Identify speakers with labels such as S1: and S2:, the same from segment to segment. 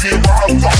S1: Take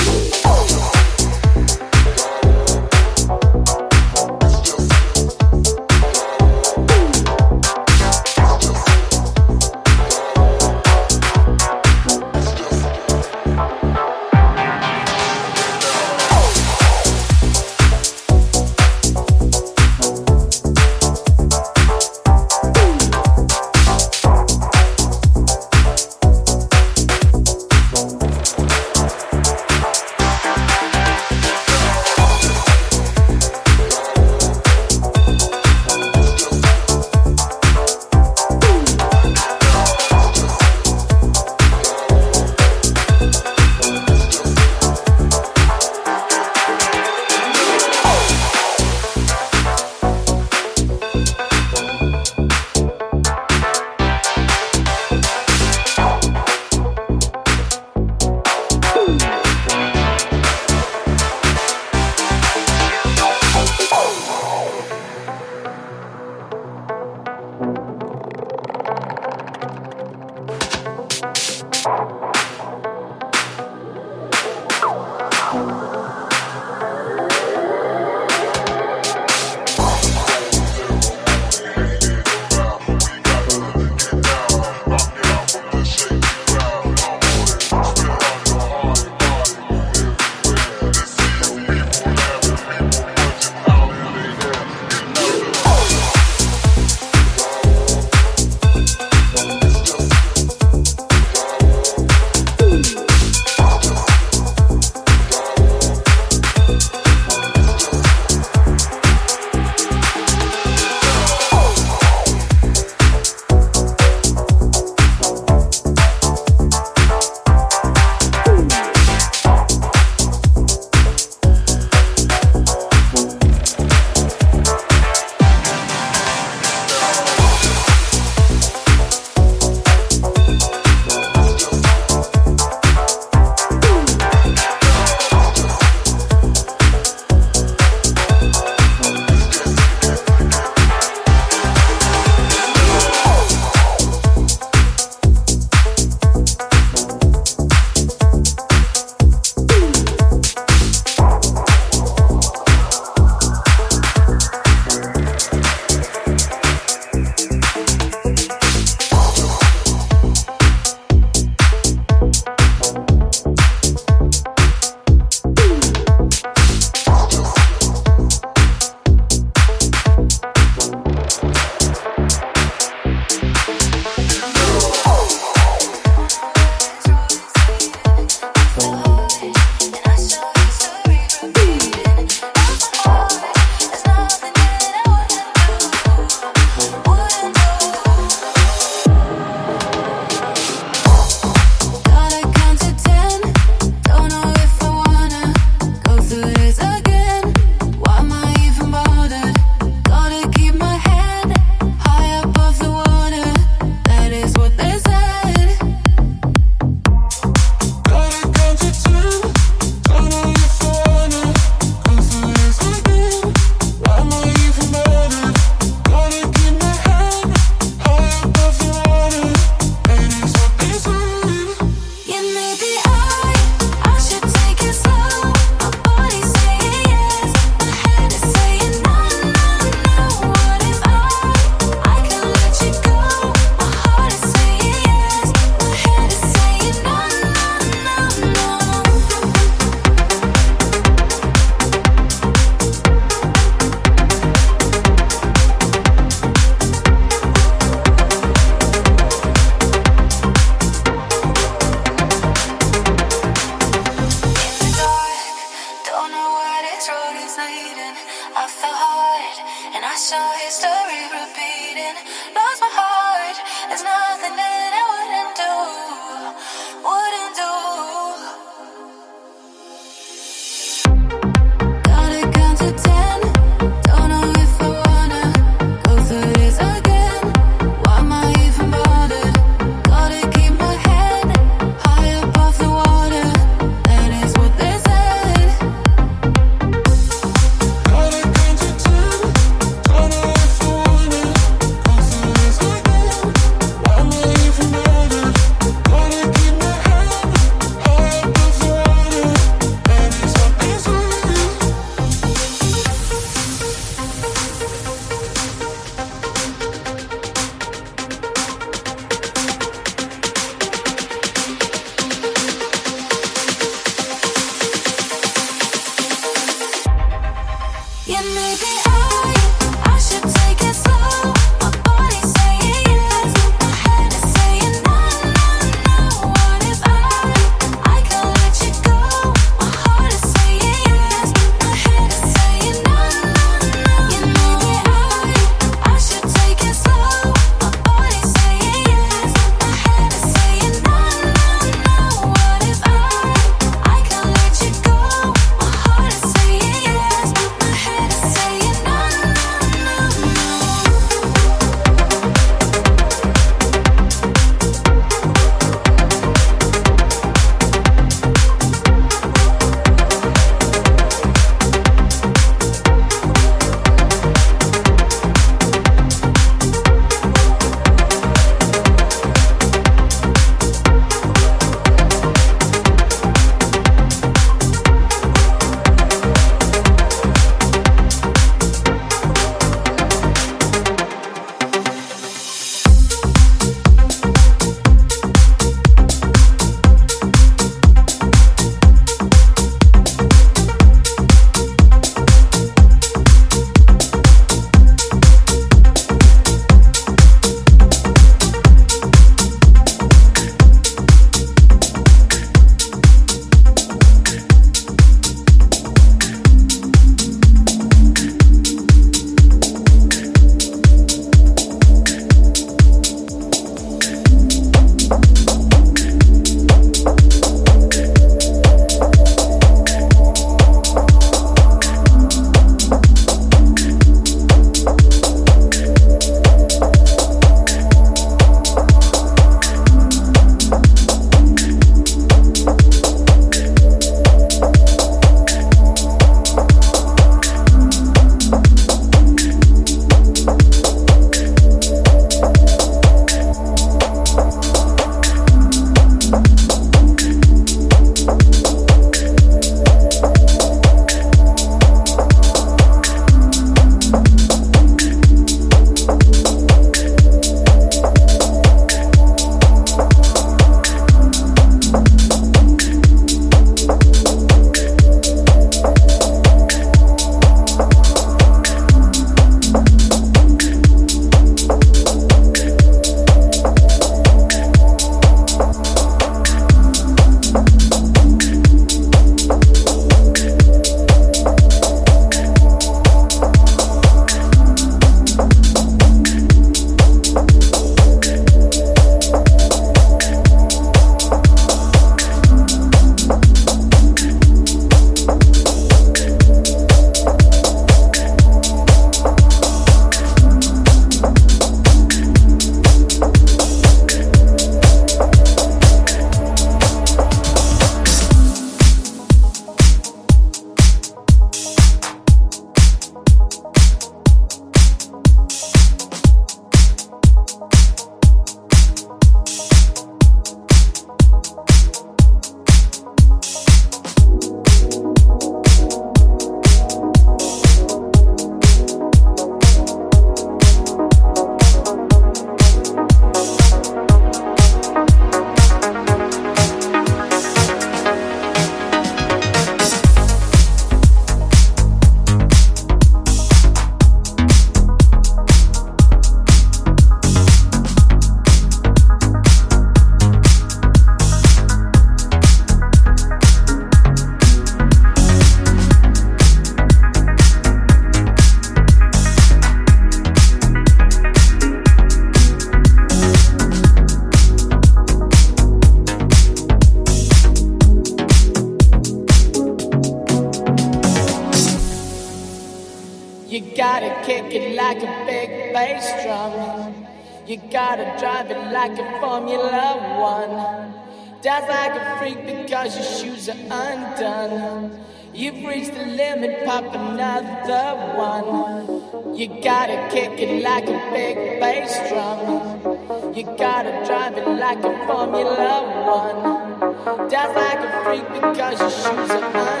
S2: You gotta kick it like a big bass drum. You gotta drive it like a Formula One. Dance like a freak because your shoes are undone.